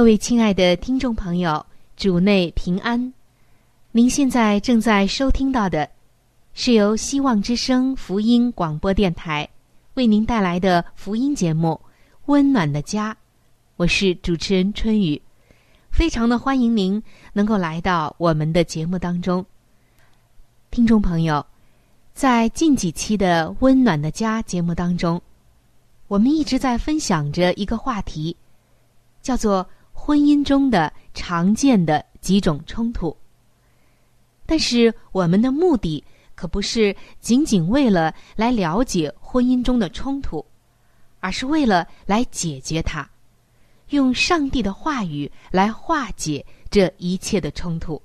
各位亲爱的听众朋友，主内平安。您现在正在收听到的，是由希望之声福音广播电台为您带来的福音节目《温暖的家》。我是主持人春雨，非常的欢迎您能够来到我们的节目当中。听众朋友，在近几期的《温暖的家》节目当中，我们一直在分享着一个话题，叫做。婚姻中的常见的几种冲突，但是我们的目的可不是仅仅为了来了解婚姻中的冲突，而是为了来解决它，用上帝的话语来化解这一切的冲突。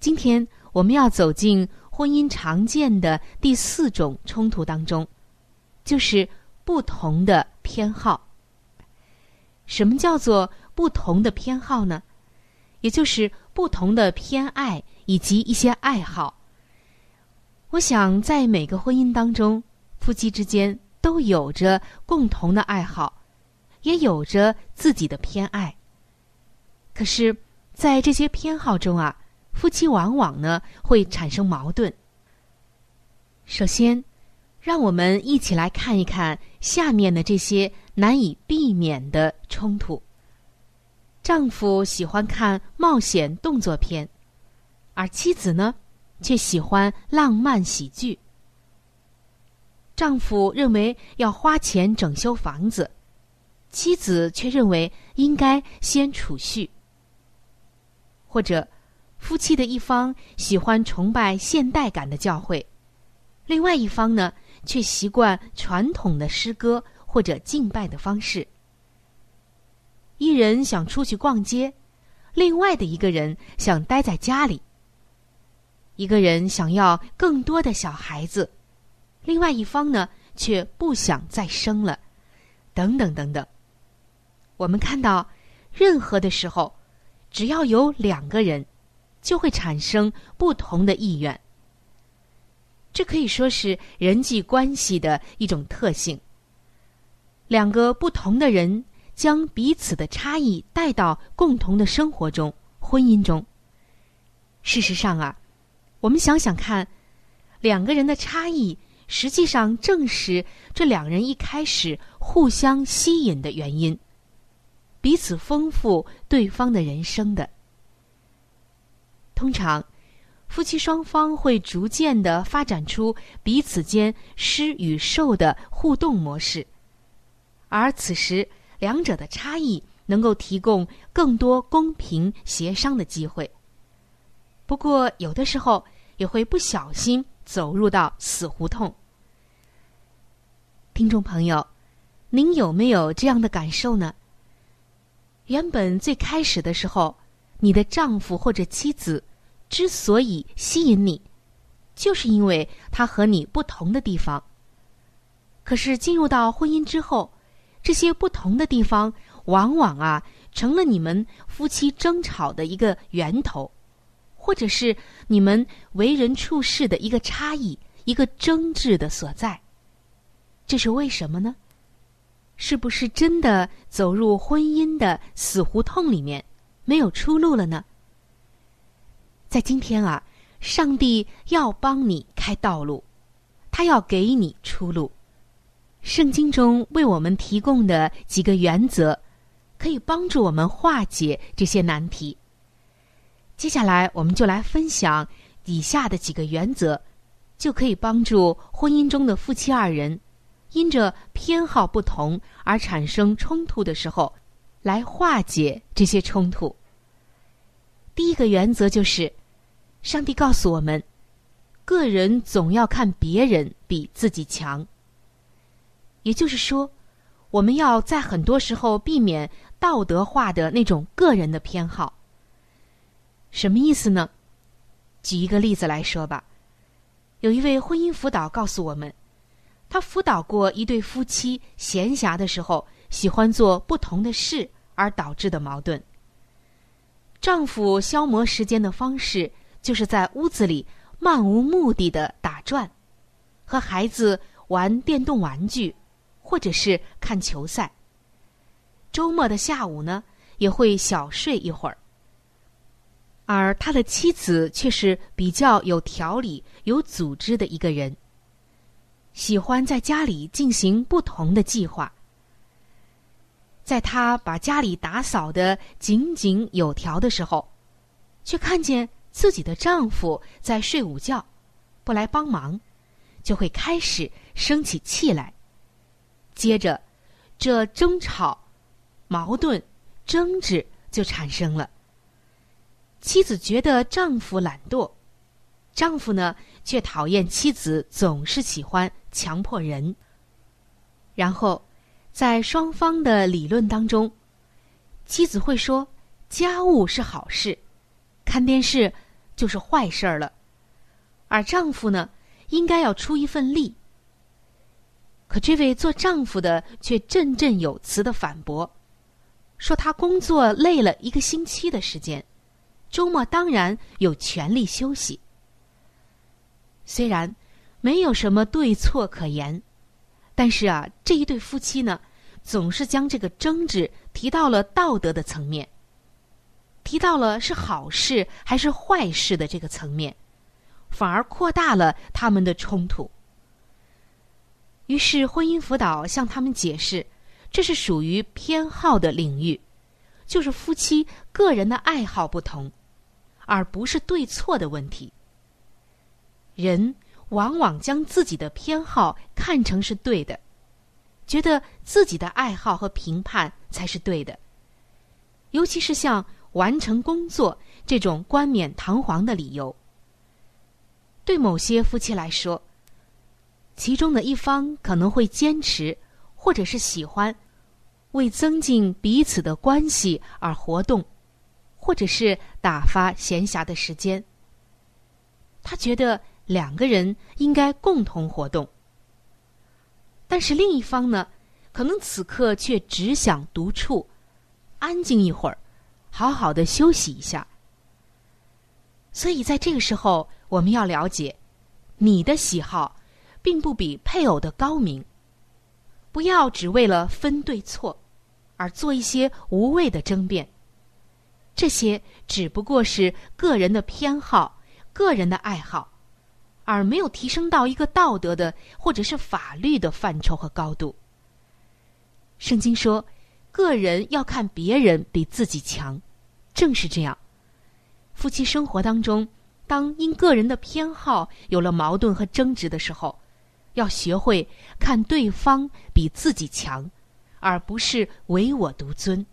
今天我们要走进婚姻常见的第四种冲突当中，就是不同的偏好。什么叫做？不同的偏好呢，也就是不同的偏爱以及一些爱好。我想，在每个婚姻当中，夫妻之间都有着共同的爱好，也有着自己的偏爱。可是，在这些偏好中啊，夫妻往往呢会产生矛盾。首先，让我们一起来看一看下面的这些难以避免的冲突。丈夫喜欢看冒险动作片，而妻子呢，却喜欢浪漫喜剧。丈夫认为要花钱整修房子，妻子却认为应该先储蓄。或者，夫妻的一方喜欢崇拜现代感的教会，另外一方呢，却习惯传统的诗歌或者敬拜的方式。人想出去逛街，另外的一个人想待在家里。一个人想要更多的小孩子，另外一方呢却不想再生了，等等等等。我们看到，任何的时候，只要有两个人，就会产生不同的意愿。这可以说是人际关系的一种特性。两个不同的人。将彼此的差异带到共同的生活中、婚姻中。事实上啊，我们想想看，两个人的差异实际上正是这两人一开始互相吸引的原因，彼此丰富对方的人生的。通常，夫妻双方会逐渐的发展出彼此间施与受的互动模式，而此时。两者的差异能够提供更多公平协商的机会。不过，有的时候也会不小心走入到死胡同。听众朋友，您有没有这样的感受呢？原本最开始的时候，你的丈夫或者妻子之所以吸引你，就是因为他和你不同的地方。可是进入到婚姻之后，这些不同的地方，往往啊成了你们夫妻争吵的一个源头，或者是你们为人处事的一个差异、一个争执的所在。这是为什么呢？是不是真的走入婚姻的死胡同里面，没有出路了呢？在今天啊，上帝要帮你开道路，他要给你出路。圣经中为我们提供的几个原则，可以帮助我们化解这些难题。接下来，我们就来分享以下的几个原则，就可以帮助婚姻中的夫妻二人，因着偏好不同而产生冲突的时候，来化解这些冲突。第一个原则就是，上帝告诉我们，个人总要看别人比自己强。也就是说，我们要在很多时候避免道德化的那种个人的偏好。什么意思呢？举一个例子来说吧。有一位婚姻辅导告诉我们，他辅导过一对夫妻闲暇的时候喜欢做不同的事而导致的矛盾。丈夫消磨时间的方式就是在屋子里漫无目的的打转，和孩子玩电动玩具。或者是看球赛。周末的下午呢，也会小睡一会儿。而他的妻子却是比较有条理、有组织的一个人，喜欢在家里进行不同的计划。在他把家里打扫的井井有条的时候，却看见自己的丈夫在睡午觉，不来帮忙，就会开始生起气来。接着，这争吵、矛盾、争执就产生了。妻子觉得丈夫懒惰，丈夫呢却讨厌妻子总是喜欢强迫人。然后，在双方的理论当中，妻子会说家务是好事，看电视就是坏事儿了，而丈夫呢应该要出一份力。可这位做丈夫的却振振有词的反驳，说他工作累了一个星期的时间，周末当然有权利休息。虽然没有什么对错可言，但是啊，这一对夫妻呢，总是将这个争执提到了道德的层面，提到了是好事还是坏事的这个层面，反而扩大了他们的冲突。于是，婚姻辅导向他们解释，这是属于偏好的领域，就是夫妻个人的爱好不同，而不是对错的问题。人往往将自己的偏好看成是对的，觉得自己的爱好和评判才是对的，尤其是像完成工作这种冠冕堂皇的理由，对某些夫妻来说。其中的一方可能会坚持，或者是喜欢，为增进彼此的关系而活动，或者是打发闲暇的时间。他觉得两个人应该共同活动，但是另一方呢，可能此刻却只想独处，安静一会儿，好好的休息一下。所以在这个时候，我们要了解你的喜好。并不比配偶的高明。不要只为了分对错，而做一些无谓的争辩。这些只不过是个人的偏好、个人的爱好，而没有提升到一个道德的或者是法律的范畴和高度。圣经说，个人要看别人比自己强，正是这样。夫妻生活当中，当因个人的偏好有了矛盾和争执的时候，要学会看对方比自己强，而不是唯我独尊。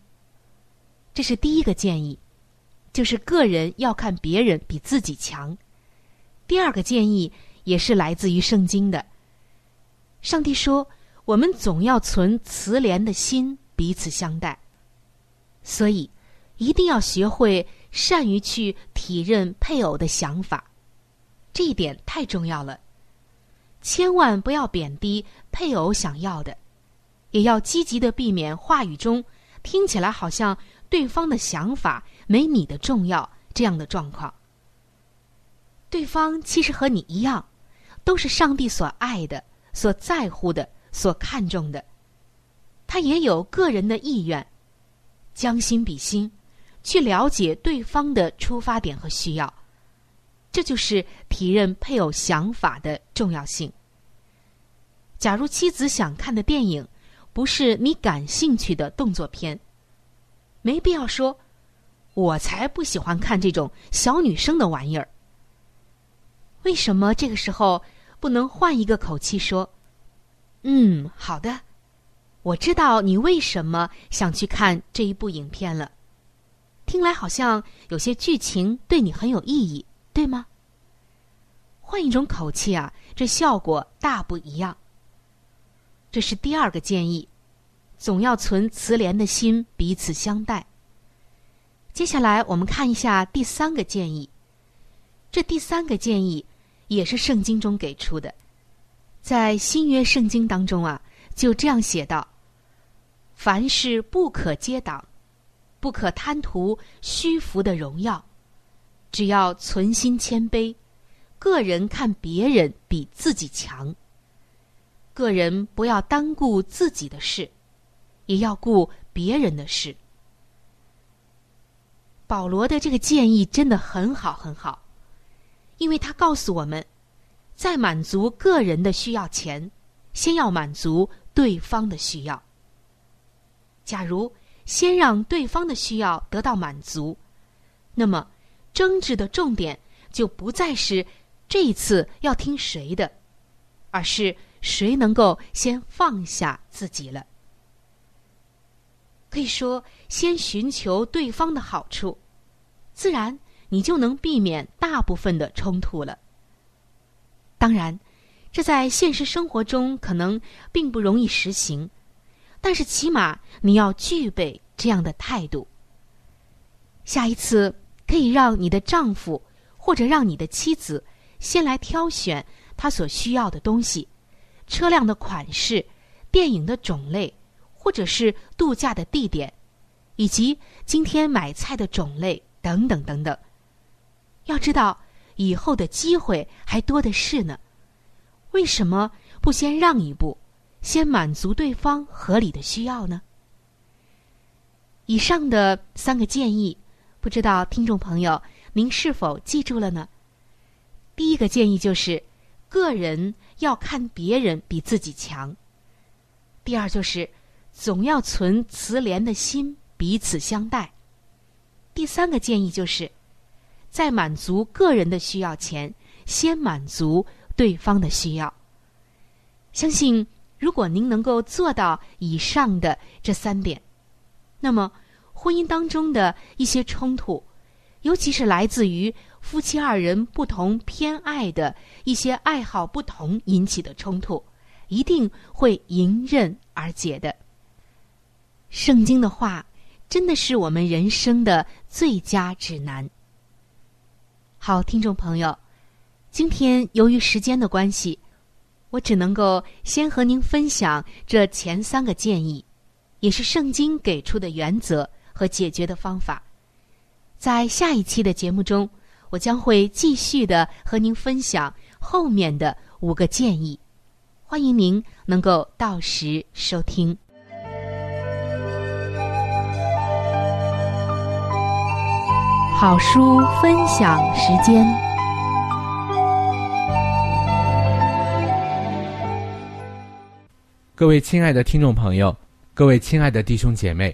这是第一个建议，就是个人要看别人比自己强。第二个建议也是来自于圣经的。上帝说：“我们总要存慈怜的心，彼此相待。”所以，一定要学会善于去体认配偶的想法，这一点太重要了。千万不要贬低配偶想要的，也要积极的避免话语中听起来好像对方的想法没你的重要这样的状况。对方其实和你一样，都是上帝所爱的、所在乎的、所看重的。他也有个人的意愿，将心比心，去了解对方的出发点和需要。这就是体认配偶想法的重要性。假如妻子想看的电影不是你感兴趣的动作片，没必要说“我才不喜欢看这种小女生的玩意儿”。为什么这个时候不能换一个口气说：“嗯，好的，我知道你为什么想去看这一部影片了。听来好像有些剧情对你很有意义，对吗？”换一种口气啊，这效果大不一样。这是第二个建议，总要存慈怜的心，彼此相待。接下来我们看一下第三个建议。这第三个建议也是圣经中给出的，在新约圣经当中啊，就这样写道：“凡事不可接挡，不可贪图虚浮的荣耀，只要存心谦卑，个人看别人比自己强。个人不要单顾自己的事，也要顾别人的事。”保罗的这个建议真的很好，很好。因为他告诉我们，在满足个人的需要前，先要满足对方的需要。假如先让对方的需要得到满足，那么争执的重点就不再是这一次要听谁的，而是谁能够先放下自己了。可以说，先寻求对方的好处，自然。你就能避免大部分的冲突了。当然，这在现实生活中可能并不容易实行，但是起码你要具备这样的态度。下一次可以让你的丈夫或者让你的妻子先来挑选他所需要的东西，车辆的款式、电影的种类，或者是度假的地点，以及今天买菜的种类等等等等。要知道，以后的机会还多的是呢。为什么不先让一步，先满足对方合理的需要呢？以上的三个建议，不知道听众朋友您是否记住了呢？第一个建议就是，个人要看别人比自己强；第二就是，总要存慈怜的心，彼此相待；第三个建议就是。在满足个人的需要前，先满足对方的需要。相信，如果您能够做到以上的这三点，那么婚姻当中的一些冲突，尤其是来自于夫妻二人不同偏爱的一些爱好不同引起的冲突，一定会迎刃而解的。圣经的话，真的是我们人生的最佳指南。好，听众朋友，今天由于时间的关系，我只能够先和您分享这前三个建议，也是圣经给出的原则和解决的方法。在下一期的节目中，我将会继续的和您分享后面的五个建议，欢迎您能够到时收听。好书分享时间。各位亲爱的听众朋友，各位亲爱的弟兄姐妹，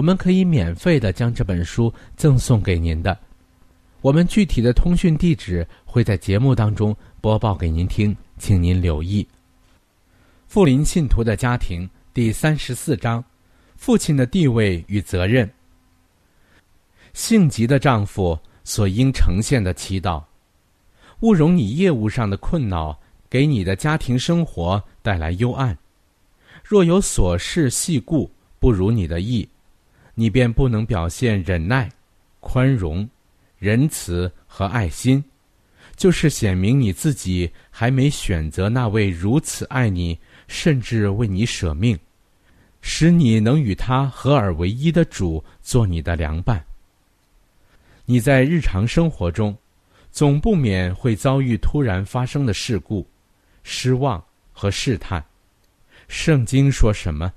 我们可以免费的将这本书赠送给您的，我们具体的通讯地址会在节目当中播报给您听，请您留意。富林信徒的家庭第三十四章：父亲的地位与责任。性急的丈夫所应呈现的祈祷，勿容你业务上的困扰给你的家庭生活带来幽暗。若有琐事细故不如你的意。你便不能表现忍耐、宽容、仁慈和爱心，就是显明你自己还没选择那位如此爱你，甚至为你舍命，使你能与他合而为一的主做你的良伴。你在日常生活中，总不免会遭遇突然发生的事故、失望和试探。圣经说什么？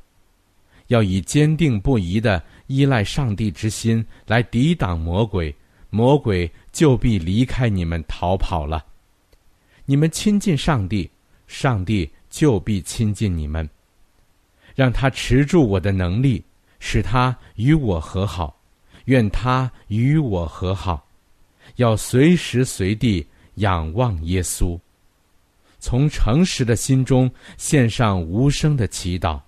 要以坚定不移的。依赖上帝之心来抵挡魔鬼，魔鬼就必离开你们逃跑了。你们亲近上帝，上帝就必亲近你们。让他持住我的能力，使他与我和好。愿他与我和好。要随时随地仰望耶稣，从诚实的心中献上无声的祈祷，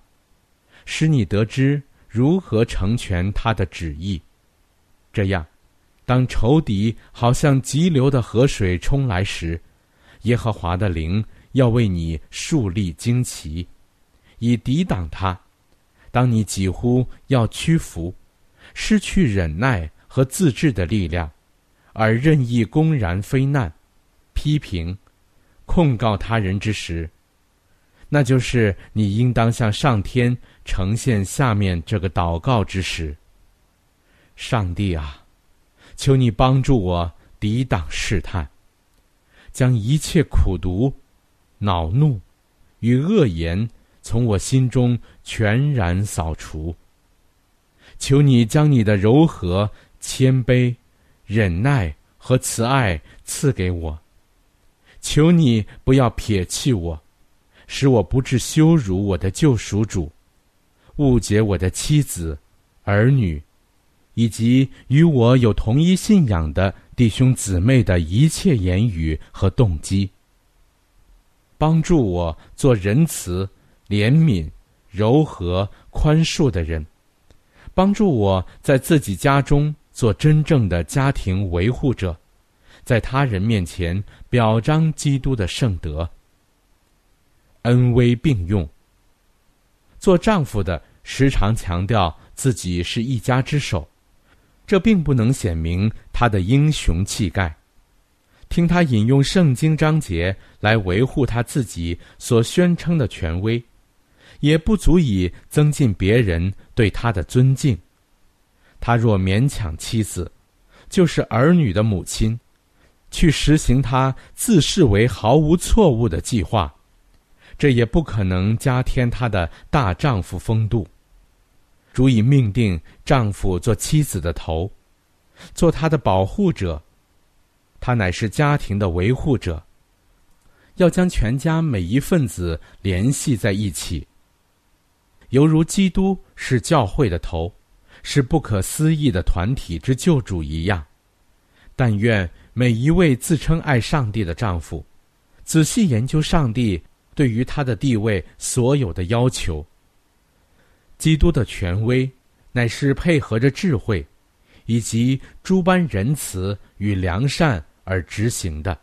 使你得知。如何成全他的旨意？这样，当仇敌好像急流的河水冲来时，耶和华的灵要为你树立旌旗，以抵挡他。当你几乎要屈服，失去忍耐和自制的力量，而任意公然非难、批评、控告他人之时，那就是你应当向上天呈现下面这个祷告之时。上帝啊，求你帮助我抵挡试探，将一切苦毒、恼怒与恶言从我心中全然扫除。求你将你的柔和、谦卑、忍耐和慈爱赐给我。求你不要撇弃我。使我不致羞辱我的救赎主，误解我的妻子、儿女，以及与我有同一信仰的弟兄姊妹的一切言语和动机。帮助我做仁慈、怜悯、柔和、宽恕的人，帮助我在自己家中做真正的家庭维护者，在他人面前表彰基督的圣德。恩威并用。做丈夫的时常强调自己是一家之首，这并不能显明他的英雄气概。听他引用圣经章节来维护他自己所宣称的权威，也不足以增进别人对他的尊敬。他若勉强妻子，就是儿女的母亲，去实行他自视为毫无错误的计划。这也不可能加添她的大丈夫风度，足以命定丈夫做妻子的头，做她的保护者。他乃是家庭的维护者，要将全家每一份子联系在一起，犹如基督是教会的头，是不可思议的团体之救主一样。但愿每一位自称爱上帝的丈夫，仔细研究上帝。对于他的地位所有的要求，基督的权威乃是配合着智慧，以及诸般仁慈与良善而执行的。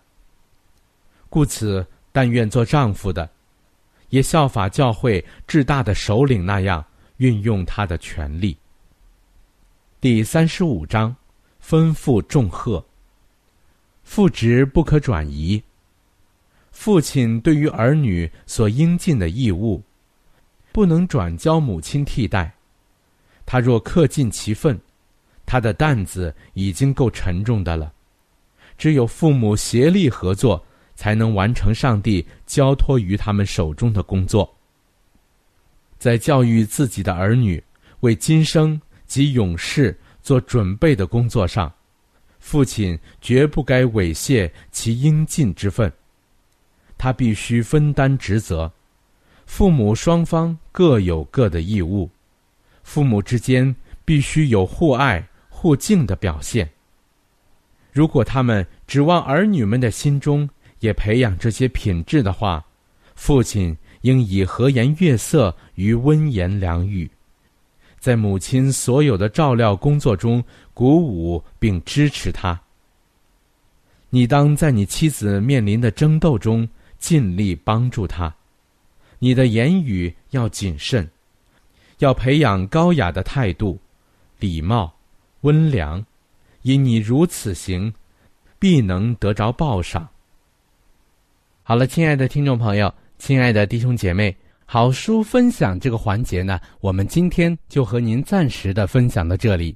故此，但愿做丈夫的，也效法教会至大的首领那样，运用他的权利。第三十五章，吩咐重贺。父职不可转移。父亲对于儿女所应尽的义务，不能转交母亲替代。他若恪尽其分，他的担子已经够沉重的了。只有父母协力合作，才能完成上帝交托于他们手中的工作。在教育自己的儿女、为今生及永世做准备的工作上，父亲绝不该猥亵其应尽之分。他必须分担职责，父母双方各有各的义务，父母之间必须有互爱互敬的表现。如果他们指望儿女们的心中也培养这些品质的话，父亲。应以和颜悦色与温言良语，在母亲所有的照料工作中鼓舞并支持她。你当在你妻子面临的争斗中尽力帮助他。你的言语要谨慎，要培养高雅的态度、礼貌、温良，因你如此行，必能得着报赏。好了，亲爱的听众朋友。亲爱的弟兄姐妹，好书分享这个环节呢，我们今天就和您暂时的分享到这里。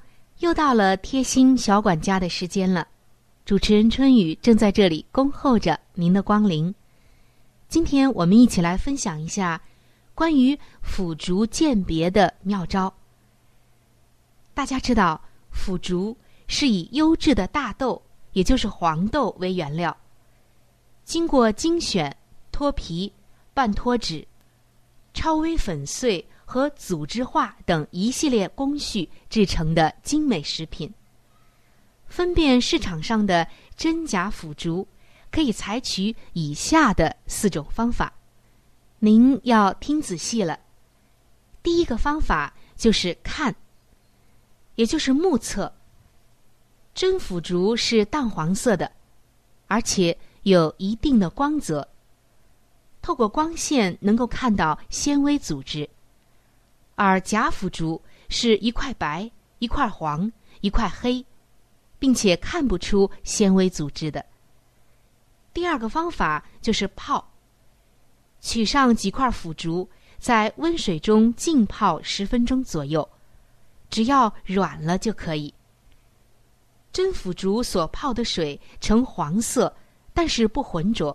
又到了贴心小管家的时间了。主持人春雨正在这里恭候着您的光临。今天我们一起来分享一下关于腐竹鉴别的妙招。大家知道，腐竹是以优质的大豆。也就是黄豆为原料，经过精选、脱皮、半脱脂、超微粉碎和组织化等一系列工序制成的精美食品。分辨市场上的真假腐竹，可以采取以下的四种方法，您要听仔细了。第一个方法就是看，也就是目测。真腐竹是淡黄色的，而且有一定的光泽。透过光线能够看到纤维组织，而假腐竹是一块白、一块黄、一块黑，并且看不出纤维组织的。第二个方法就是泡，取上几块腐竹，在温水中浸泡十分钟左右，只要软了就可以。真腐竹所泡的水呈黄色，但是不浑浊；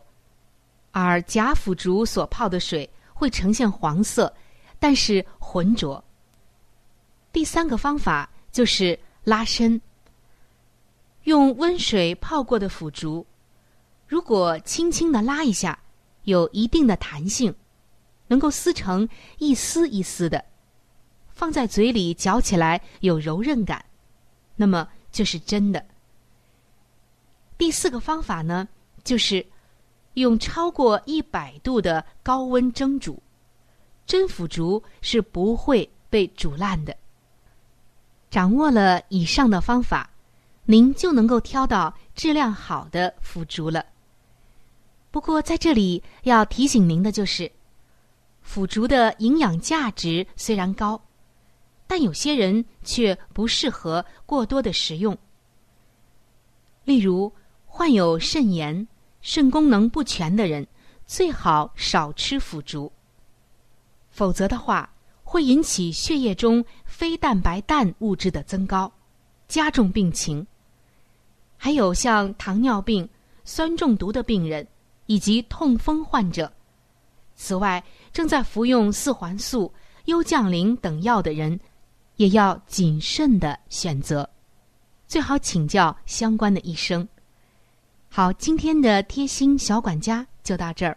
而假腐竹所泡的水会呈现黄色，但是浑浊。第三个方法就是拉伸。用温水泡过的腐竹，如果轻轻的拉一下，有一定的弹性，能够撕成一丝一丝的，放在嘴里嚼起来有柔韧感，那么。就是真的。第四个方法呢，就是用超过一百度的高温蒸煮，真腐竹是不会被煮烂的。掌握了以上的方法，您就能够挑到质量好的腐竹了。不过在这里要提醒您的就是，腐竹的营养价值虽然高。但有些人却不适合过多的食用，例如患有肾炎、肾功能不全的人，最好少吃腐竹。否则的话，会引起血液中非蛋白氮物质的增高，加重病情。还有像糖尿病、酸中毒的病人以及痛风患者。此外，正在服用四环素、优降灵等药的人，也要谨慎的选择，最好请教相关的医生。好，今天的贴心小管家就到这儿。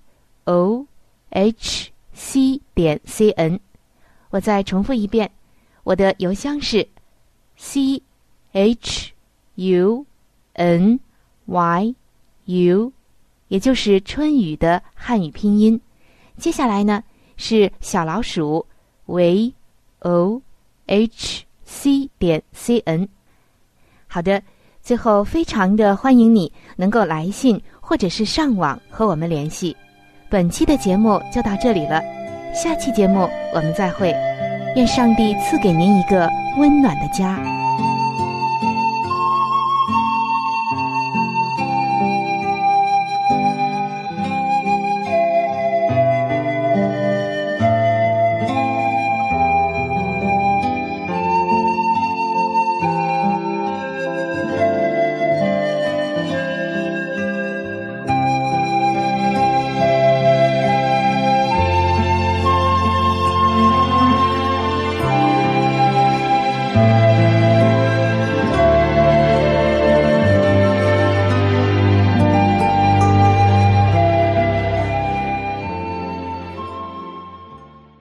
o h c 点 c n。我再重复一遍，我的邮箱是 c h u n y u，也就是春雨的汉语拼音。接下来呢？是小老鼠 v o h c 点 c n。好的，最后非常的欢迎你能够来信或者是上网和我们联系。本期的节目就到这里了，下期节目我们再会。愿上帝赐给您一个温暖的家。